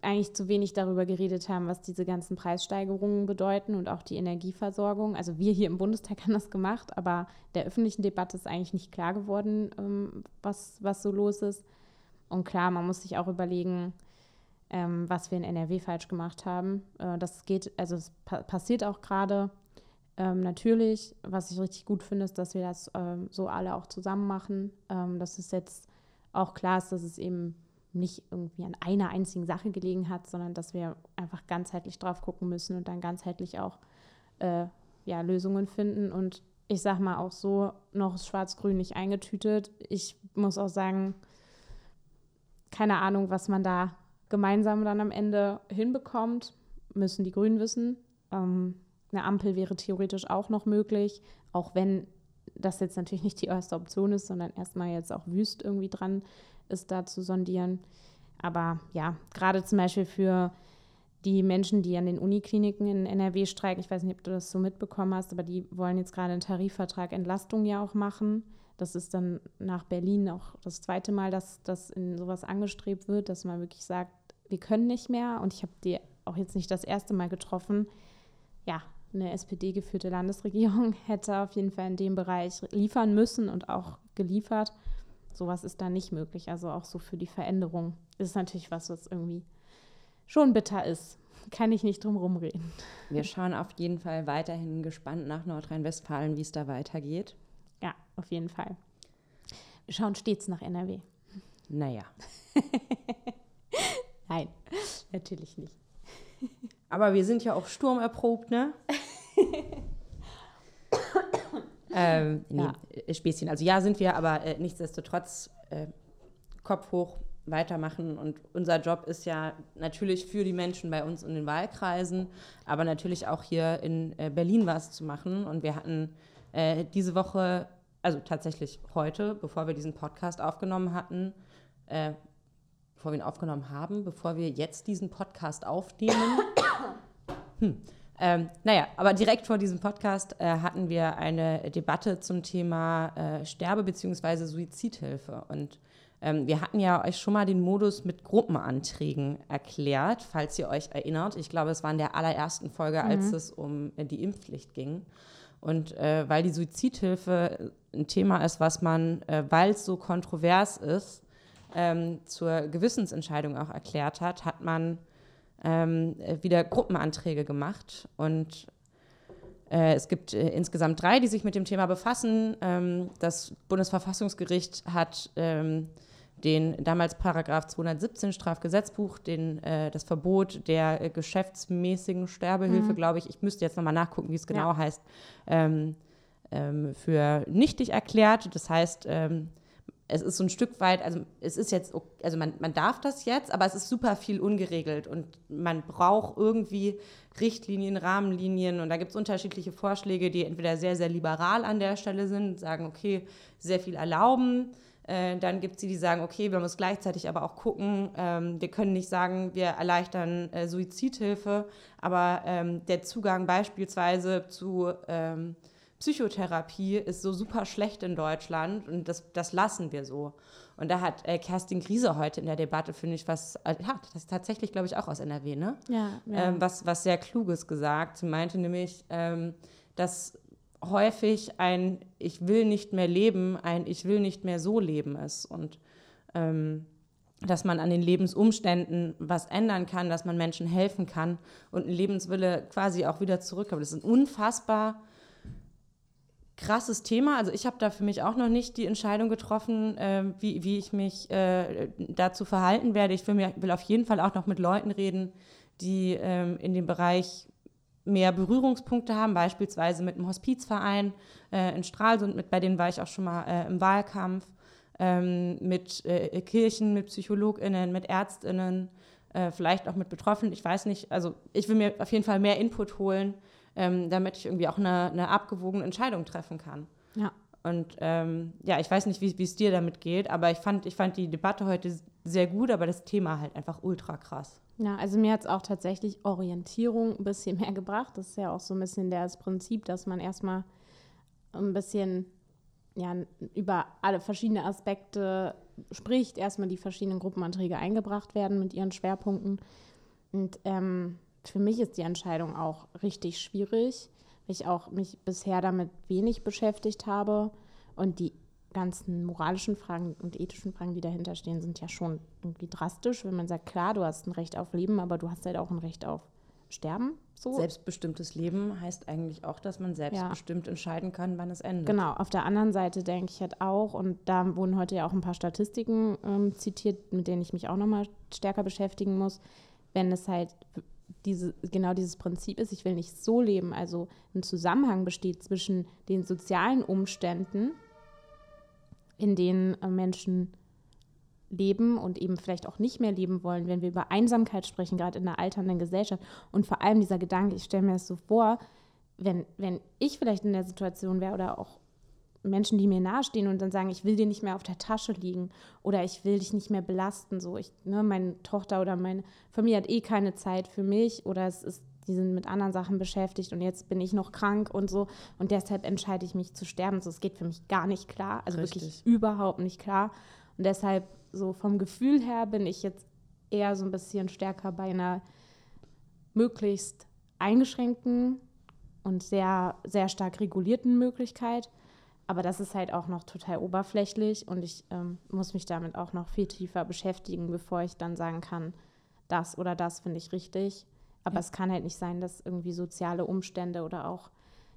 eigentlich zu wenig darüber geredet haben, was diese ganzen Preissteigerungen bedeuten und auch die Energieversorgung. Also wir hier im Bundestag <laughs> haben das gemacht, aber der öffentlichen Debatte ist eigentlich nicht klar geworden, ähm, was, was so los ist. Und klar, man muss sich auch überlegen, ähm, was wir in NRW falsch gemacht haben. Äh, das geht, also es pa passiert auch gerade. Ähm, natürlich, was ich richtig gut finde, ist, dass wir das so alle auch zusammen machen. Dass es jetzt auch klar ist, dass es eben nicht irgendwie an einer einzigen Sache gelegen hat, sondern dass wir einfach ganzheitlich drauf gucken müssen und dann ganzheitlich auch äh, ja, Lösungen finden. Und ich sag mal auch so, noch Schwarz-Grün nicht eingetütet. Ich muss auch sagen, keine Ahnung, was man da gemeinsam dann am Ende hinbekommt, müssen die Grünen wissen. Ähm, eine Ampel wäre theoretisch auch noch möglich, auch wenn das jetzt natürlich nicht die erste Option ist, sondern erstmal jetzt auch Wüst irgendwie dran ist, da zu sondieren. Aber ja, gerade zum Beispiel für die Menschen, die an den Unikliniken in NRW streiken, ich weiß nicht, ob du das so mitbekommen hast, aber die wollen jetzt gerade einen Tarifvertrag Entlastung ja auch machen. Das ist dann nach Berlin auch das zweite Mal, dass das in sowas angestrebt wird, dass man wirklich sagt, wir können nicht mehr. Und ich habe die auch jetzt nicht das erste Mal getroffen. Ja, eine SPD-geführte Landesregierung <laughs> hätte auf jeden Fall in dem Bereich liefern müssen und auch geliefert. Sowas ist da nicht möglich. Also auch so für die Veränderung ist natürlich was, was irgendwie schon bitter ist. Kann ich nicht drum rumreden. Wir schauen auf jeden Fall weiterhin gespannt nach Nordrhein-Westfalen, wie es da weitergeht. Ja, auf jeden Fall. Wir schauen stets nach NRW. Naja. <laughs> Nein, natürlich nicht. Aber wir sind ja auch sturmerprobt, ne? <laughs> ähm, nee, ja. Späßchen. Also ja, sind wir, aber äh, nichtsdestotrotz äh, Kopf hoch weitermachen. Und unser Job ist ja natürlich für die Menschen bei uns in den Wahlkreisen, aber natürlich auch hier in äh, Berlin was zu machen. Und wir hatten äh, diese Woche, also tatsächlich heute, bevor wir diesen Podcast aufgenommen hatten, äh, bevor wir ihn aufgenommen haben, bevor wir jetzt diesen Podcast aufnehmen. <coughs> hm. Ähm, naja, aber direkt vor diesem Podcast äh, hatten wir eine Debatte zum Thema äh, Sterbe- bzw. Suizidhilfe. Und ähm, wir hatten ja euch schon mal den Modus mit Gruppenanträgen erklärt, falls ihr euch erinnert. Ich glaube, es war in der allerersten Folge, als mhm. es um äh, die Impfpflicht ging. Und äh, weil die Suizidhilfe ein Thema ist, was man, äh, weil es so kontrovers ist, ähm, zur Gewissensentscheidung auch erklärt hat, hat man ähm, wieder Gruppenanträge gemacht. Und äh, es gibt äh, insgesamt drei, die sich mit dem Thema befassen. Ähm, das Bundesverfassungsgericht hat ähm, den damals Paragraph 217 Strafgesetzbuch, den, äh, das Verbot der äh, geschäftsmäßigen Sterbehilfe, mhm. glaube ich, ich müsste jetzt nochmal nachgucken, wie es genau ja. heißt, ähm, ähm, für nichtig erklärt. Das heißt, ähm, es ist so ein Stück weit, also es ist jetzt, also man, man darf das jetzt, aber es ist super viel ungeregelt und man braucht irgendwie Richtlinien, Rahmenlinien und da gibt es unterschiedliche Vorschläge, die entweder sehr, sehr liberal an der Stelle sind, sagen, okay, sehr viel erlauben. Äh, dann gibt es die, die sagen, okay, wir müssen gleichzeitig aber auch gucken, ähm, wir können nicht sagen, wir erleichtern äh, Suizidhilfe, aber ähm, der Zugang beispielsweise zu ähm, Psychotherapie ist so super schlecht in Deutschland und das, das lassen wir so. Und da hat äh, Kerstin Griese heute in der Debatte, finde ich, was, äh, ja, das ist tatsächlich, glaube ich, auch aus NRW, ne? Ja. ja. Ähm, was, was sehr Kluges gesagt. Sie meinte nämlich, ähm, dass häufig ein Ich will nicht mehr leben, ein Ich will nicht mehr so leben ist. Und ähm, dass man an den Lebensumständen was ändern kann, dass man Menschen helfen kann und ein Lebenswille quasi auch wieder zurückkommt. Das ist ein unfassbar krasses Thema. Also ich habe da für mich auch noch nicht die Entscheidung getroffen, äh, wie, wie ich mich äh, dazu verhalten werde. Ich will, mir, will auf jeden Fall auch noch mit Leuten reden, die ähm, in dem Bereich mehr Berührungspunkte haben, beispielsweise mit dem Hospizverein äh, in Stralsund, mit, bei denen war ich auch schon mal äh, im Wahlkampf, ähm, mit äh, Kirchen, mit PsychologInnen, mit ÄrztInnen, äh, vielleicht auch mit Betroffenen, ich weiß nicht. Also ich will mir auf jeden Fall mehr Input holen, ähm, damit ich irgendwie auch eine, eine abgewogene Entscheidung treffen kann. Ja. Und ähm, ja, ich weiß nicht, wie es dir damit geht, aber ich fand, ich fand die Debatte heute sehr gut, aber das Thema halt einfach ultra krass. Ja, also mir hat es auch tatsächlich Orientierung ein bisschen <laughs> mehr gebracht. Das ist ja auch so ein bisschen das Prinzip, dass man erstmal ein bisschen ja, über alle verschiedene Aspekte spricht, erstmal die verschiedenen Gruppenanträge eingebracht werden mit ihren Schwerpunkten. Und ähm, für mich ist die Entscheidung auch richtig schwierig, weil ich auch mich bisher damit wenig beschäftigt habe. Und die ganzen moralischen Fragen und ethischen Fragen, die dahinter stehen, sind ja schon irgendwie drastisch, wenn man sagt, klar, du hast ein Recht auf Leben, aber du hast halt auch ein Recht auf Sterben. So. Selbstbestimmtes Leben heißt eigentlich auch, dass man selbstbestimmt ja. entscheiden kann, wann es endet. Genau, auf der anderen Seite denke ich halt auch, und da wurden heute ja auch ein paar Statistiken ähm, zitiert, mit denen ich mich auch nochmal stärker beschäftigen muss, wenn es halt diese, genau dieses Prinzip ist, ich will nicht so leben, also ein Zusammenhang besteht zwischen den sozialen Umständen, in denen äh, Menschen leben und eben vielleicht auch nicht mehr leben wollen, wenn wir über Einsamkeit sprechen, gerade in einer alternden Gesellschaft. Und vor allem dieser Gedanke, ich stelle mir das so vor, wenn, wenn ich vielleicht in der Situation wäre oder auch Menschen, die mir nahestehen und dann sagen, ich will dir nicht mehr auf der Tasche liegen oder ich will dich nicht mehr belasten. So, ich, ne, meine Tochter oder meine Familie hat eh keine Zeit für mich oder es ist, die sind mit anderen Sachen beschäftigt und jetzt bin ich noch krank und so und deshalb entscheide ich mich zu sterben. So, es geht für mich gar nicht klar, also Richtig. wirklich überhaupt nicht klar. Und deshalb so vom Gefühl her bin ich jetzt eher so ein bisschen stärker bei einer möglichst eingeschränkten und sehr, sehr stark regulierten Möglichkeit. Aber das ist halt auch noch total oberflächlich und ich ähm, muss mich damit auch noch viel tiefer beschäftigen, bevor ich dann sagen kann, das oder das finde ich richtig. Aber ja. es kann halt nicht sein, dass irgendwie soziale Umstände oder auch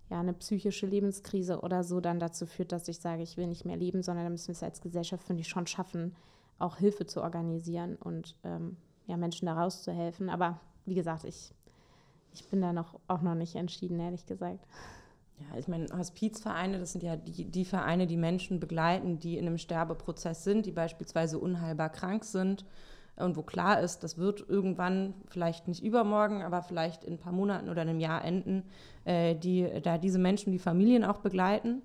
ja, eine psychische Lebenskrise oder so dann dazu führt, dass ich sage, ich will nicht mehr leben, sondern da müssen wir es als Gesellschaft, finde ich, schon schaffen, auch Hilfe zu organisieren und ähm, ja, Menschen da rauszuhelfen. Aber wie gesagt, ich, ich bin da noch, auch noch nicht entschieden, ehrlich gesagt. Ja, ich meine, Hospizvereine, das sind ja die, die Vereine, die Menschen begleiten, die in einem Sterbeprozess sind, die beispielsweise unheilbar krank sind und wo klar ist, das wird irgendwann, vielleicht nicht übermorgen, aber vielleicht in ein paar Monaten oder einem Jahr enden, äh, die da diese Menschen, die Familien auch begleiten.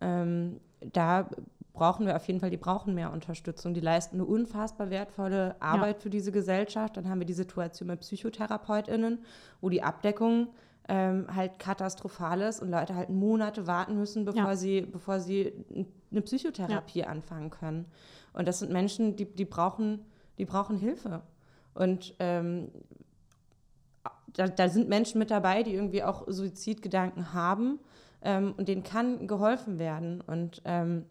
Ähm, da brauchen wir auf jeden Fall, die brauchen mehr Unterstützung. Die leisten eine unfassbar wertvolle Arbeit ja. für diese Gesellschaft. Dann haben wir die Situation mit PsychotherapeutInnen, wo die Abdeckung ähm, halt katastrophal ist und Leute halt Monate warten müssen, bevor, ja. sie, bevor sie eine Psychotherapie ja. anfangen können. Und das sind Menschen, die, die, brauchen, die brauchen Hilfe. Und ähm, da, da, sind Menschen mit dabei, die irgendwie auch Suizidgedanken haben ähm, und denen kann geholfen werden. Und ähm,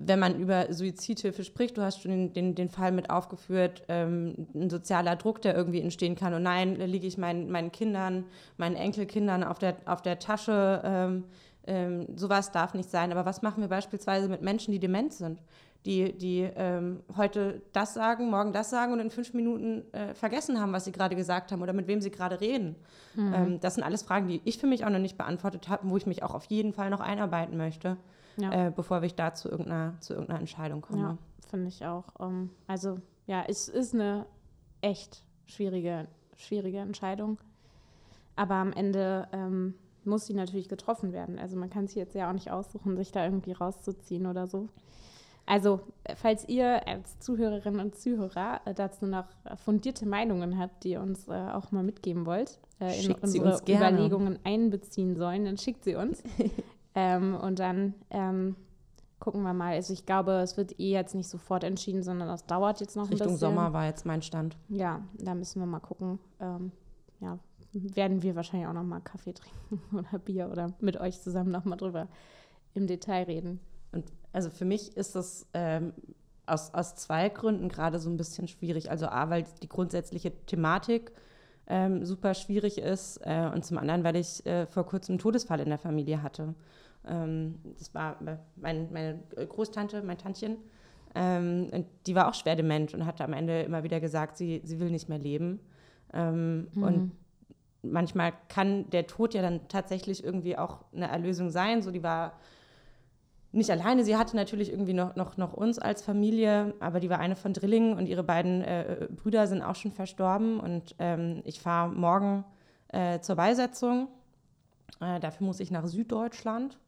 wenn man über Suizidhilfe spricht, du hast schon den, den, den Fall mit aufgeführt, ähm, ein sozialer Druck, der irgendwie entstehen kann. Und nein, da liege ich meinen, meinen Kindern, meinen Enkelkindern auf der, auf der Tasche. Ähm, ähm, sowas darf nicht sein. Aber was machen wir beispielsweise mit Menschen, die dement sind? Die, die ähm, heute das sagen, morgen das sagen und in fünf Minuten äh, vergessen haben, was sie gerade gesagt haben oder mit wem sie gerade reden. Mhm. Ähm, das sind alles Fragen, die ich für mich auch noch nicht beantwortet habe, wo ich mich auch auf jeden Fall noch einarbeiten möchte ja. äh, bevor ich da zu irgendeiner, zu irgendeiner Entscheidung komme. Ja, finde ich auch. Um, ähm, also ja, es ist eine echt schwierige, schwierige Entscheidung. Aber am Ende ähm, muss sie natürlich getroffen werden. Also man kann sich jetzt ja auch nicht aussuchen, sich da irgendwie rauszuziehen oder so. Also, falls ihr als Zuhörerinnen und Zuhörer äh, dazu noch fundierte Meinungen habt, die ihr uns äh, auch mal mitgeben wollt, äh, in unsere Überlegungen einbeziehen sollen, dann schickt sie uns. <laughs> Ähm, und dann ähm, gucken wir mal. Also ich glaube, es wird eh jetzt nicht sofort entschieden, sondern das dauert jetzt noch Richtung ein bisschen. Richtung Sommer war jetzt mein Stand. Ja, da müssen wir mal gucken. Ähm, ja, werden wir wahrscheinlich auch noch mal Kaffee trinken <laughs> oder Bier oder mit euch zusammen noch mal drüber im Detail reden. Und also für mich ist das ähm, aus, aus zwei Gründen gerade so ein bisschen schwierig. Also A, weil die grundsätzliche Thematik ähm, super schwierig ist äh, und zum anderen, weil ich äh, vor kurzem einen Todesfall in der Familie hatte. Ähm, das war mein, meine Großtante, mein Tantchen. Ähm, und die war auch schwer dement und hat am Ende immer wieder gesagt, sie, sie will nicht mehr leben. Ähm, mhm. Und manchmal kann der Tod ja dann tatsächlich irgendwie auch eine Erlösung sein. So, die war nicht alleine. Sie hatte natürlich irgendwie noch, noch, noch uns als Familie, aber die war eine von Drillingen und ihre beiden äh, Brüder sind auch schon verstorben. Und ähm, ich fahre morgen äh, zur Beisetzung. Äh, dafür muss ich nach Süddeutschland,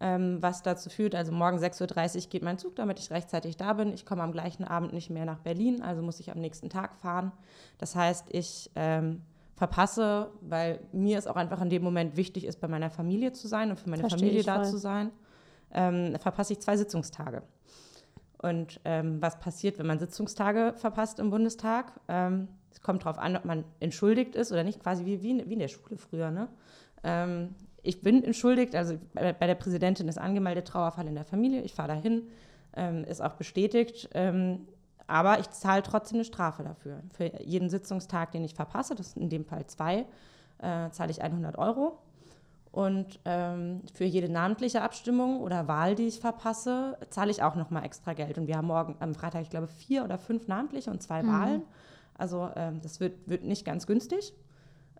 ähm, was dazu führt, also morgen 6.30 Uhr geht mein Zug, damit ich rechtzeitig da bin. Ich komme am gleichen Abend nicht mehr nach Berlin, also muss ich am nächsten Tag fahren. Das heißt, ich ähm, verpasse, weil mir es auch einfach in dem Moment wichtig ist, bei meiner Familie zu sein und für meine Versteh Familie da zu sein, ähm, verpasse ich zwei Sitzungstage. Und ähm, was passiert, wenn man Sitzungstage verpasst im Bundestag? Ähm, es kommt darauf an, ob man entschuldigt ist oder nicht, quasi wie, wie in der Schule früher. Ne? Ähm, ich bin entschuldigt, also bei, bei der Präsidentin ist angemeldet Trauerfall in der Familie, ich fahre dahin, ähm, ist auch bestätigt. Ähm, aber ich zahle trotzdem eine Strafe dafür. Für jeden Sitzungstag, den ich verpasse, das sind in dem Fall zwei, äh, zahle ich 100 Euro. Und ähm, für jede namentliche Abstimmung oder Wahl, die ich verpasse, zahle ich auch nochmal extra Geld. Und wir haben morgen am Freitag, ich glaube, vier oder fünf namentliche und zwei Wahlen. Also ähm, das wird, wird nicht ganz günstig.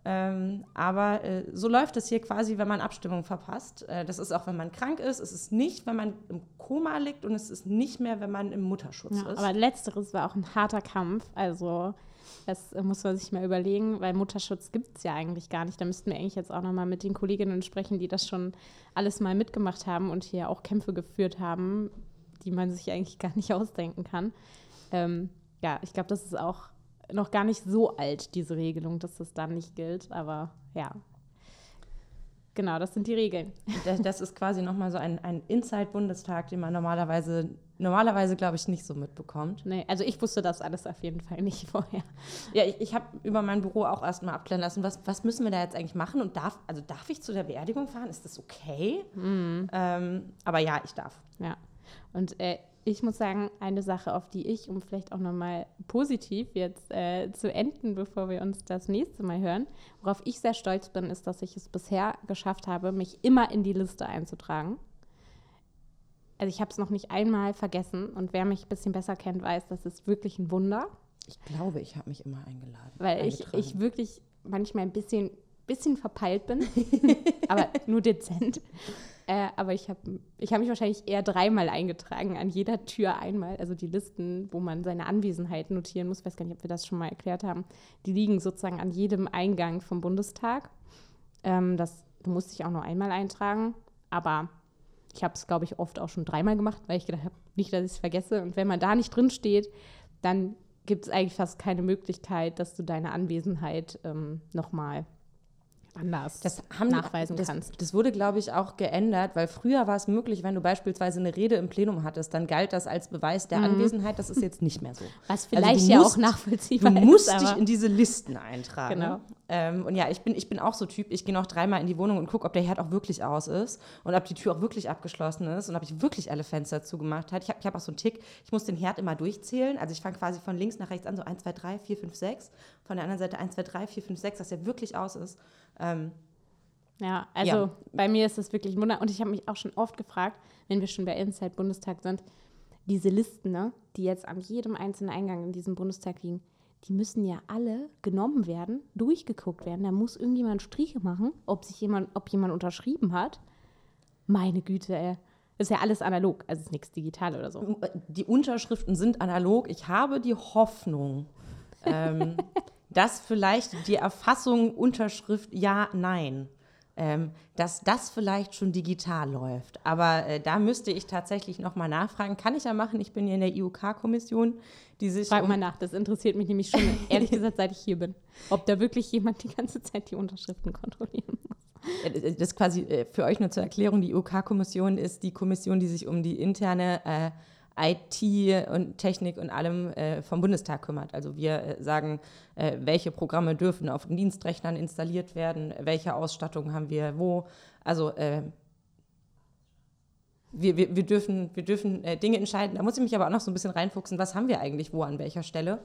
Ähm, aber äh, so läuft es hier quasi, wenn man Abstimmungen verpasst. Äh, das ist auch, wenn man krank ist. Es ist nicht, wenn man im Koma liegt und es ist nicht mehr, wenn man im Mutterschutz Ja, ist. aber letzteres war auch ein harter Kampf. Also das äh, muss man sich mal überlegen, weil Mutterschutz gibt es ja eigentlich gar nicht. Da müssten wir eigentlich jetzt auch nochmal mit den Kolleginnen sprechen, die das schon alles mal mitgemacht haben und hier auch Kämpfe geführt haben, die man sich eigentlich gar nicht <laughs> ausdenken kann. Ähm, ja, ich glaube, das ist auch noch gar nicht so alt, diese Regelung, dass das dann nicht gilt. Aber ja, genau, das sind die Regeln. <laughs> das, das ist quasi nochmal so ein, ein Inside-Bundestag, den man normalerweise, normalerweise glaube ich, nicht so mitbekommt. Nee, also ich wusste das alles auf jeden Fall nicht <laughs> vorher. Ja, ich, ich habe über mein Büro auch erstmal abklären lassen, was, was müssen wir da jetzt eigentlich machen und darf, also darf ich zu der Beerdigung fahren? Ist das okay? Ähm, aber ja, ich darf. Ja, und äh, ich muss sagen, eine Sache, auf die ich, um vielleicht auch nochmal positiv jetzt äh, zu enden, bevor wir uns das nächste Mal hören, worauf ich sehr stolz bin, ist, dass ich es bisher geschafft habe, mich immer in die Liste einzutragen. Also ich habe es noch nicht einmal vergessen und wer mich ein bisschen besser kennt, weiß, das ist wirklich ein Wunder, Ich glaube, ich habe mich immer eingeladen. weil ich, ich wirklich manchmal ein bisschen, bisschen verpeilt bin, <laughs> aber nur dezent. Äh, aber ich habe ich hab mich wahrscheinlich eher dreimal eingetragen, an jeder Tür einmal. Also die Listen, wo man seine Anwesenheit notieren muss, ich weiß gar nicht, ob wir das schon mal erklärt haben, die liegen sozusagen an jedem Eingang vom Bundestag. Ähm, das, du musst dich auch nur einmal eintragen, aber ich habe es, glaube ich, oft auch schon dreimal gemacht, weil ich gedacht habe, nicht, dass ich es vergesse. Und wenn man da nicht drin steht, dann gibt es eigentlich fast keine Möglichkeit, dass du deine Anwesenheit ähm, nochmal anders Das haben nachweisen das, kannst. Das wurde, glaube ich, auch geändert, weil früher war es möglich, wenn du beispielsweise eine Rede im Plenum hattest, dann galt das als Beweis der Anwesenheit. Das ist jetzt nicht mehr so. <laughs> Was Also vielleicht du ja musst- auch nachvollziehbar Du musst ist. dich in diese Listen eintragen. Genau. Ähm, und ja, ich bin, ich bin auch so Typ, ich gehe noch dreimal in die Wohnung und gucke, ob der Herd auch wirklich aus ist und ob die Tür auch wirklich abgeschlossen ist und ob ich wirklich alle Fenster zugemacht habe. Ich habe ich hab auch so einen Tick, ich muss den Herd immer durchzählen. Also ich fange quasi von links nach rechts an, so 1, 2, 3, 4, 5, 6. Von der anderen Seite 1, 2, 3, 4, 5, 6, dass der wirklich aus ist. Ähm, Ja, also Ja. bei mir ist es wirklich ein Wunder. Und ich habe mich auch schon oft gefragt, wenn wir schon bei Inside Bundestag sind, diese Listen, ne, die jetzt an jedem einzelnen Eingang in diesem Bundestag liegen, die müssen ja alle genommen werden, durchgeguckt werden. Da muss irgendjemand Striche machen, ob sich jemand, ob jemand unterschrieben hat. Meine Güte, ey. Ist ja alles analog, also ist nichts digital oder so. die Unterschriften sind analog. Ich habe die Hoffnung, ähm, <laughs> dass vielleicht die Erfassung Unterschrift ja, nein, ähm, dass das vielleicht schon digital läuft. Aber äh, da müsste ich tatsächlich nochmal nachfragen. Kann ich ja machen. Ich bin hier in der IUK-Kommission, die sich Frag um- mal nach, das interessiert mich nämlich schon, <laughs> ehrlich gesagt, seit ich hier bin. Ob da wirklich jemand die ganze Zeit die Unterschriften kontrollieren muss. Äh, Das ist quasi äh, für euch nur zur Erklärung, die UK-Kommission ist die Kommission, die sich um die interne äh, IT und Technik und allem äh, vom Bundestag kümmert. Also wir äh, sagen, äh, welche Programme dürfen auf den Dienstrechnern installiert werden, welche Ausstattung haben wir wo. Also äh, wir, wir, wir dürfen, wir dürfen äh, Dinge entscheiden. Da muss ich mich aber auch noch so ein bisschen reinfuchsen, was haben wir eigentlich wo an welcher Stelle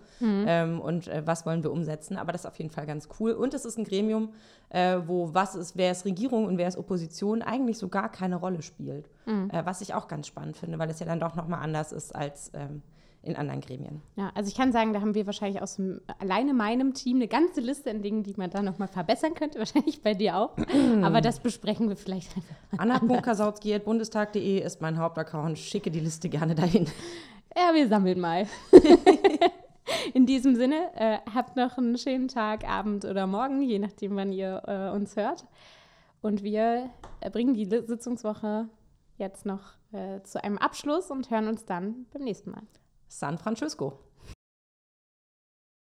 ähm, und äh, was wollen wir umsetzen. Aber das ist auf jeden Fall ganz cool. Und es ist ein Gremium, äh, wo was ist, wer ist Regierung und wer ist Opposition, eigentlich so gar keine Rolle spielt. Äh, was ich auch ganz spannend finde, weil es ja dann doch nochmal anders ist als ähm, in anderen Gremien. Ja, also ich kann sagen, da haben wir wahrscheinlich aus dem, alleine meinem Team eine ganze Liste an Dingen, die man da nochmal verbessern könnte. <laughs> Wahrscheinlich bei dir auch. <clears throat> Aber das besprechen wir vielleicht einfach. Anna.kasautsky.bundestag.de ist mein Hauptaccount. Schicke die Liste gerne dahin. Ja, wir sammeln mal. <laughs> In diesem Sinne, äh, habt noch einen schönen Tag, Abend oder Morgen, je nachdem, wann ihr äh, uns hört. Und wir bringen die Sitzungswoche jetzt noch äh, zu einem Abschluss und hören uns dann beim nächsten Mal. San Francisco.